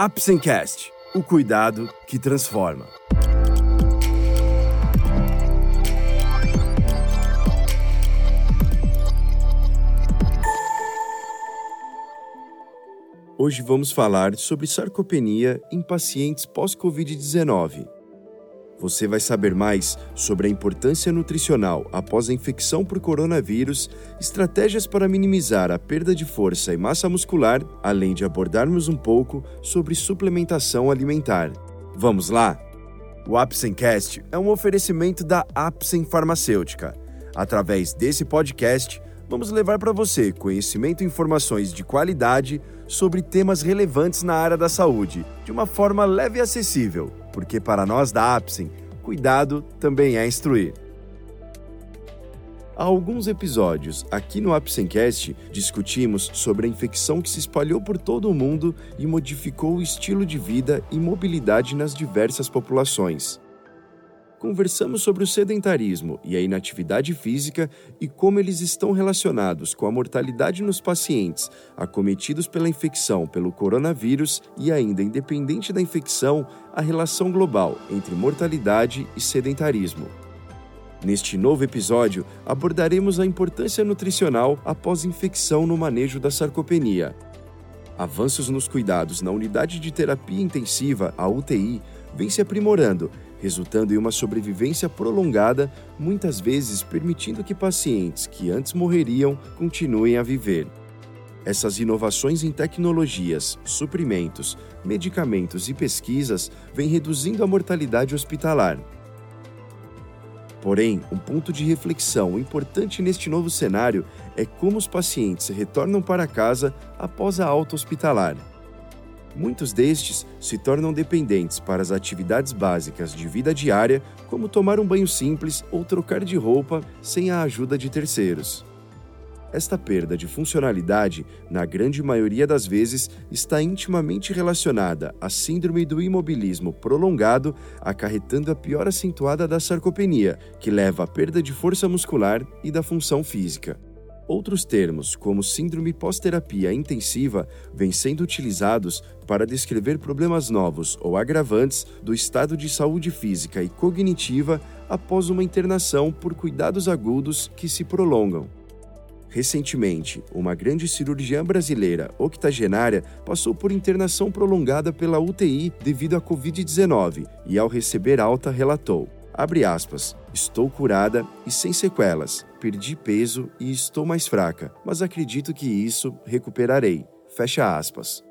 Apsencast, o cuidado que transforma. Hoje vamos falar sobre sarcopenia em pacientes pós-Covid-19. Você vai saber mais sobre a importância nutricional após a infecção por coronavírus, estratégias para minimizar a perda de força e massa muscular, além de abordarmos um pouco sobre suplementação alimentar. Vamos lá? O Apsencast é um oferecimento da Apsen Farmacêutica. Através desse podcast, vamos levar para você conhecimento e informações de qualidade sobre temas relevantes na área da saúde, de uma forma leve e acessível porque para nós da Apsen, cuidado também é instruir. Há alguns episódios, aqui no Apsencast, discutimos sobre a infecção que se espalhou por todo o mundo e modificou o estilo de vida e mobilidade nas diversas populações conversamos sobre o sedentarismo e a inatividade física e como eles estão relacionados com a mortalidade nos pacientes acometidos pela infecção pelo coronavírus e ainda independente da infecção, a relação global entre mortalidade e sedentarismo. Neste novo episódio, abordaremos a importância nutricional após infecção no manejo da sarcopenia. Avanços nos cuidados na unidade de terapia intensiva, a UTI, vem se aprimorando resultando em uma sobrevivência prolongada, muitas vezes permitindo que pacientes que antes morreriam continuem a viver. Essas inovações em tecnologias, suprimentos, medicamentos e pesquisas vêm reduzindo a mortalidade hospitalar. Porém, um ponto de reflexão importante neste novo cenário é como os pacientes retornam para casa após a alta hospitalar. Muitos destes se tornam dependentes para as atividades básicas de vida diária, como tomar um banho simples ou trocar de roupa sem a ajuda de terceiros. Esta perda de funcionalidade, na grande maioria das vezes, está intimamente relacionada à síndrome do imobilismo prolongado, acarretando a pior acentuada da sarcopenia, que leva à perda de força muscular e da função física. Outros termos, como síndrome pós-terapia intensiva, vêm sendo utilizados para descrever problemas novos ou agravantes do estado de saúde física e cognitiva após uma internação por cuidados agudos que se prolongam. Recentemente, uma grande cirurgiã brasileira octogenária passou por internação prolongada pela UTI devido à Covid-19 e, ao receber alta, relatou: Abre aspas. Estou curada e sem sequelas. Perdi peso e estou mais fraca, mas acredito que isso recuperarei. Fecha aspas.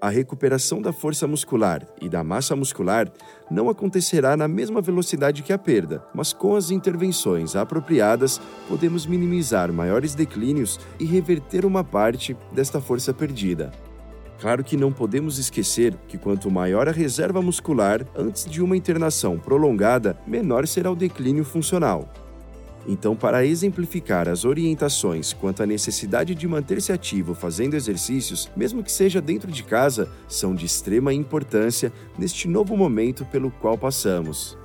A recuperação da força muscular e da massa muscular não acontecerá na mesma velocidade que a perda, mas com as intervenções apropriadas podemos minimizar maiores declínios e reverter uma parte desta força perdida. Claro que não podemos esquecer que quanto maior a reserva muscular antes de uma internação prolongada, menor será o declínio funcional. Então, para exemplificar as orientações quanto à necessidade de manter-se ativo fazendo exercícios, mesmo que seja dentro de casa, são de extrema importância neste novo momento pelo qual passamos.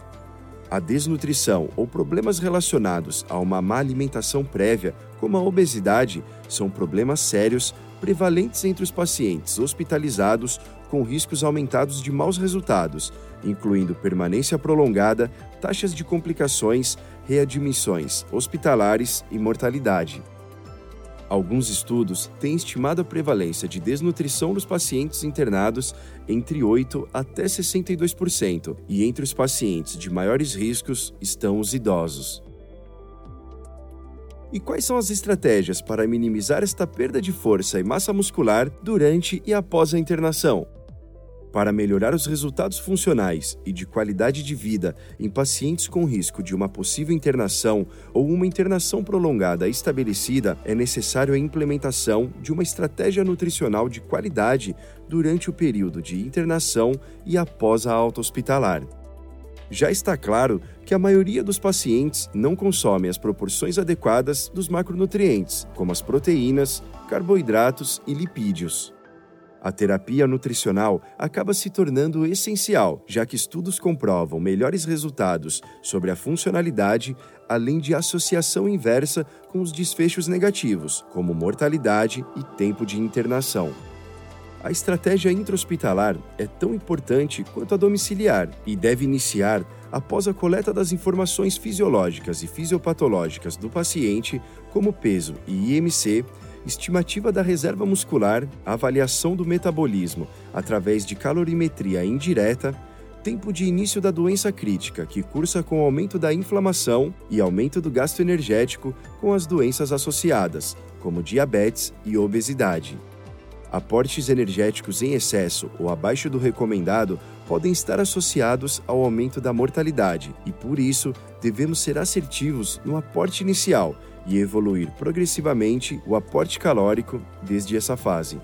A desnutrição ou problemas relacionados a uma má alimentação prévia, como a obesidade, são problemas sérios prevalentes entre os pacientes hospitalizados com riscos aumentados de maus resultados, incluindo permanência prolongada, taxas de complicações, readmissões hospitalares e mortalidade. Alguns estudos têm estimado a prevalência de desnutrição nos pacientes internados entre 8 até 62%, e entre os pacientes de maiores riscos estão os idosos. E quais são as estratégias para minimizar esta perda de força e massa muscular durante e após a internação? Para melhorar os resultados funcionais e de qualidade de vida em pacientes com risco de uma possível internação ou uma internação prolongada estabelecida, é necessário a implementação de uma estratégia nutricional de qualidade durante o período de internação e após a alta hospitalar já está claro que a maioria dos pacientes não consome as proporções adequadas dos macronutrientes, como as proteínas, carboidratos e lipídios. A terapia nutricional acaba se tornando essencial, já que estudos comprovam melhores resultados sobre a funcionalidade, além de associação inversa com os desfechos negativos, como mortalidade e tempo de internação. A estratégia intra-hospitalar é tão importante quanto a domiciliar e deve iniciar após a coleta das informações fisiológicas e fisiopatológicas do paciente, como peso e IMC, estimativa da reserva muscular, avaliação do metabolismo através de calorimetria indireta, tempo de início da doença crítica, que cursa com aumento da inflamação e aumento do gasto energético com as doenças associadas, como diabetes e obesidade. Aportes energéticos em excesso ou abaixo do recomendado podem estar associados ao aumento da mortalidade e, por isso, devemos ser assertivos no aporte inicial e evoluir progressivamente o aporte calórico desde essa fase.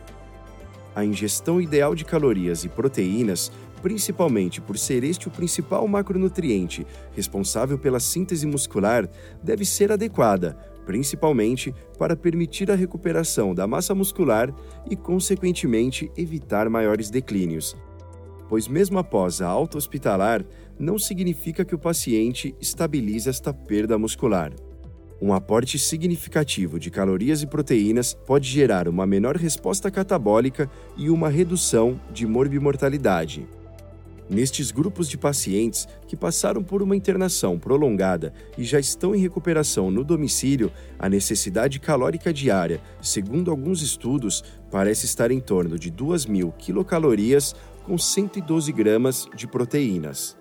A ingestão ideal de calorias e proteínas, principalmente por ser este o principal macronutriente responsável pela síntese muscular, deve ser adequada, principalmente para permitir a recuperação da massa muscular e, consequentemente, evitar maiores declínios. Pois, mesmo após a alta hospitalar, não significa que o paciente estabilize esta perda muscular. Um aporte significativo de calorias e proteínas pode gerar uma menor resposta catabólica e uma redução de morbimortalidade. Nestes grupos de pacientes que passaram por uma internação prolongada e já estão em recuperação no domicílio, a necessidade calórica diária, segundo alguns estudos, parece estar em torno de 2.000 quilocalorias com 112 gramas de proteínas.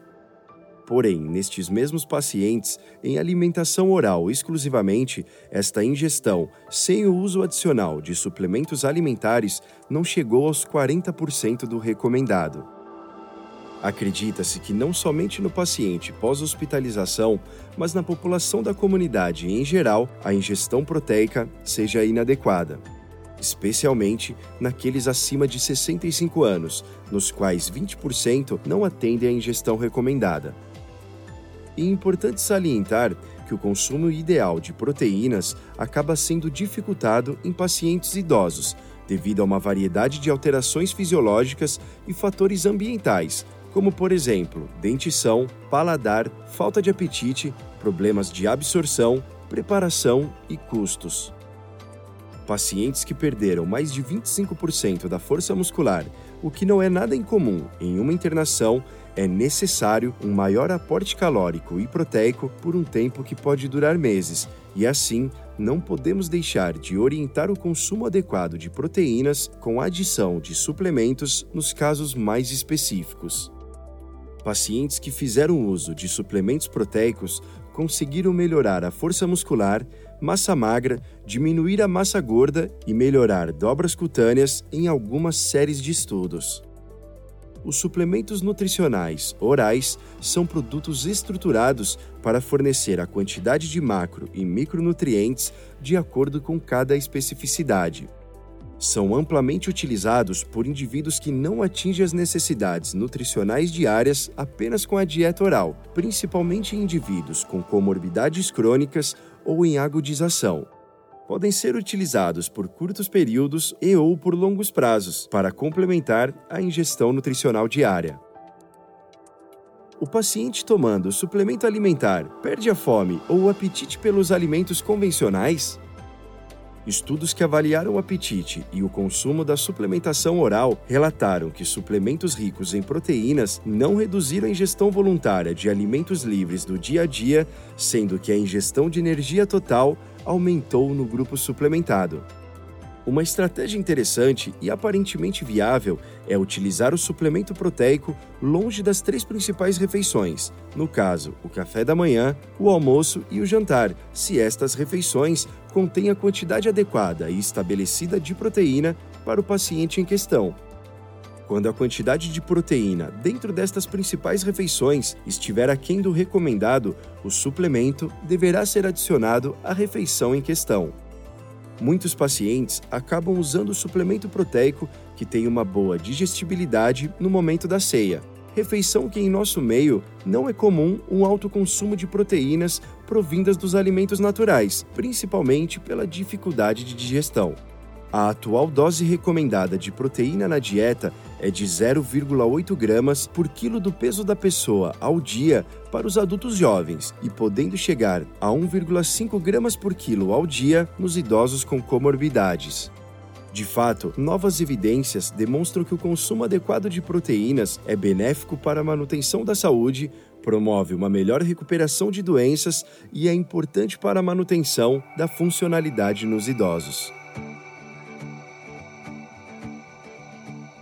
Porém, nestes mesmos pacientes, em alimentação oral exclusivamente, esta ingestão, sem o uso adicional de suplementos alimentares, não chegou aos 40% do recomendado. Acredita-se que não somente no paciente pós-hospitalização, mas na população da comunidade em geral, a ingestão proteica seja inadequada, especialmente naqueles acima de 65 anos, nos quais 20% não atendem à ingestão recomendada. E é importante salientar que o consumo ideal de proteínas acaba sendo dificultado em pacientes idosos, devido a uma variedade de alterações fisiológicas e fatores ambientais, como por exemplo dentição, paladar, falta de apetite, problemas de absorção, preparação e custos. Pacientes que perderam mais de 25% da força muscular, o que não é nada incomum em uma internação, é necessário um maior aporte calórico e proteico por um tempo que pode durar meses, e assim não podemos deixar de orientar o consumo adequado de proteínas com adição de suplementos nos casos mais específicos. Pacientes que fizeram uso de suplementos proteicos conseguiram melhorar a força muscular, massa magra, diminuir a massa gorda e melhorar dobras cutâneas em algumas séries de estudos. Os suplementos nutricionais orais são produtos estruturados para fornecer a quantidade de macro e micronutrientes de acordo com cada especificidade são amplamente utilizados por indivíduos que não atingem as necessidades nutricionais diárias apenas com a dieta oral, principalmente em indivíduos com comorbidades crônicas ou em agudização. Podem ser utilizados por curtos períodos e ou por longos prazos para complementar a ingestão nutricional diária. O paciente tomando suplemento alimentar perde a fome ou o apetite pelos alimentos convencionais? Estudos que avaliaram o apetite e o consumo da suplementação oral relataram que suplementos ricos em proteínas não reduziram a ingestão voluntária de alimentos livres do dia a dia, sendo que a ingestão de energia total aumentou no grupo suplementado. Uma estratégia interessante e aparentemente viável é utilizar o suplemento proteico longe das três principais refeições, no caso, o café da manhã, o almoço e o jantar, se estas refeições contêm a quantidade adequada e estabelecida de proteína para o paciente em questão. Quando a quantidade de proteína dentro destas principais refeições estiver aquém do recomendado, o suplemento deverá ser adicionado à refeição em questão. Muitos pacientes acabam usando o suplemento proteico que tem uma boa digestibilidade no momento da ceia, refeição que em nosso meio não é comum um alto consumo de proteínas provindas dos alimentos naturais, principalmente pela dificuldade de digestão. A atual dose recomendada de proteína na dieta é de 0,8 gramas por quilo do peso da pessoa ao dia para os adultos jovens e podendo chegar a 1,5 gramas por quilo ao dia nos idosos com comorbidades. De fato, novas evidências demonstram que o consumo adequado de proteínas é benéfico para a manutenção da saúde, promove uma melhor recuperação de doenças e é importante para a manutenção da funcionalidade nos idosos.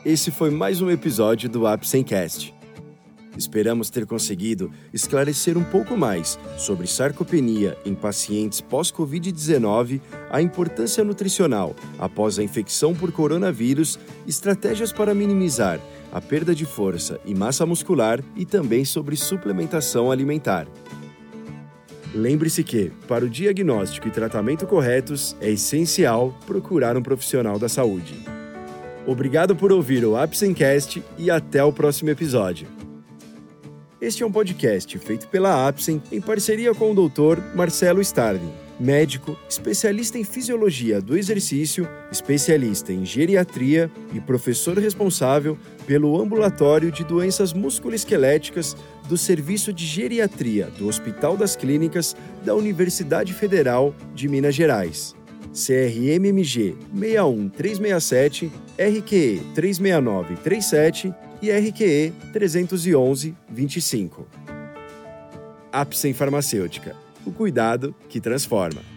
Esse foi mais um episódio do Apsencast. Esperamos ter conseguido esclarecer um pouco mais sobre sarcopenia em pacientes pós-Covid-19, a importância nutricional após a infecção por coronavírus, estratégias para minimizar a perda de força e massa muscular e também sobre suplementação alimentar. Lembre-se que, para o diagnóstico e tratamento corretos, é essencial procurar um profissional da saúde. Obrigado por ouvir o Apsencast e até o próximo episódio. Este é um podcast feito pela Apsen em parceria com o Dr. Marcelo Starling, médico, especialista em fisiologia do exercício, especialista em geriatria e professor responsável pelo ambulatório de doenças musculoesqueléticas do Serviço de Geriatria do Hospital das Clínicas da Universidade Federal de Minas Gerais. CRMMG 61367, RQE 36937 e RQE 311-25. Apsen Farmacêutica. O cuidado que transforma.